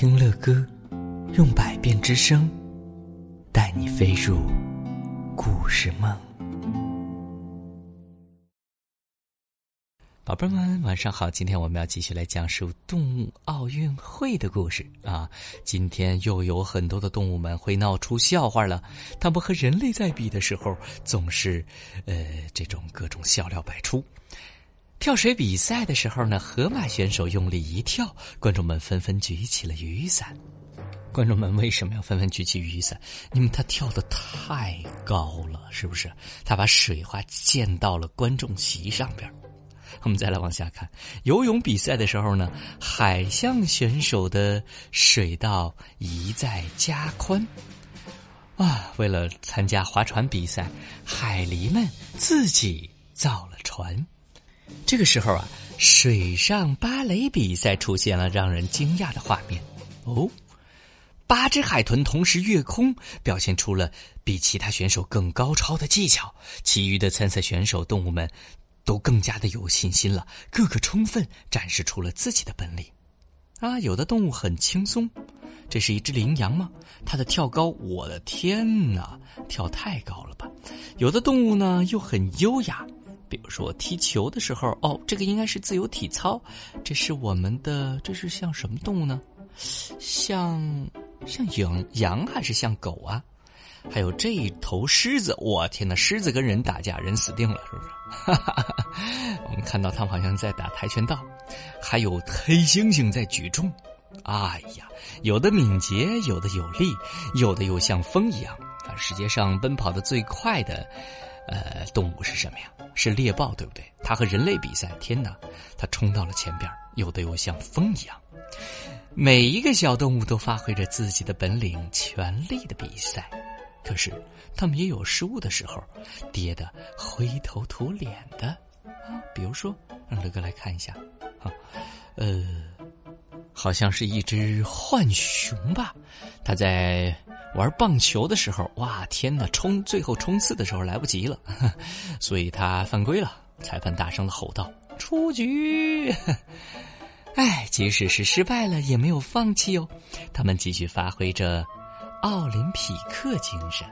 听乐歌，用百变之声，带你飞入故事梦。宝贝们，晚上好！今天我们要继续来讲述动物奥运会的故事啊！今天又有很多的动物们会闹出笑话了。它们和人类在比的时候，总是，呃，这种各种笑料百出。跳水比赛的时候呢，河马选手用力一跳，观众们纷纷举起了雨伞。观众们为什么要纷纷举起雨伞？因为他跳的太高了，是不是？他把水花溅到了观众席上边。我们再来往下看，游泳比赛的时候呢，海象选手的水道一再加宽。啊，为了参加划船比赛，海狸们自己造了船。这个时候啊，水上芭蕾比赛出现了让人惊讶的画面。哦，八只海豚同时跃空，表现出了比其他选手更高超的技巧。其余的参赛选手动物们都更加的有信心了，个个充分展示出了自己的本领。啊，有的动物很轻松，这是一只羚羊吗？它的跳高，我的天哪，跳太高了吧！有的动物呢又很优雅。比如说踢球的时候，哦，这个应该是自由体操。这是我们的，这是像什么动物呢？像像羊羊还是像狗啊？还有这一头狮子，我天哪！狮子跟人打架，人死定了，是不是？我们看到他们好像在打跆拳道。还有黑猩猩在举重。哎呀，有的敏捷，有的有力，有的又像风一样。啊，世界上奔跑的最快的。呃，动物是什么呀？是猎豹，对不对？它和人类比赛，天哪，它冲到了前边，有的又像风一样。每一个小动物都发挥着自己的本领，全力的比赛。可是，它们也有失误的时候，跌得灰头土脸的啊。比如说，让乐哥来看一下，啊，呃，好像是一只浣熊吧，它在。玩棒球的时候，哇天呐！冲最后冲刺的时候来不及了，所以他犯规了。裁判大声的吼道：“出局！” 哎，即使是失败了，也没有放弃哦。他们继续发挥着奥林匹克精神。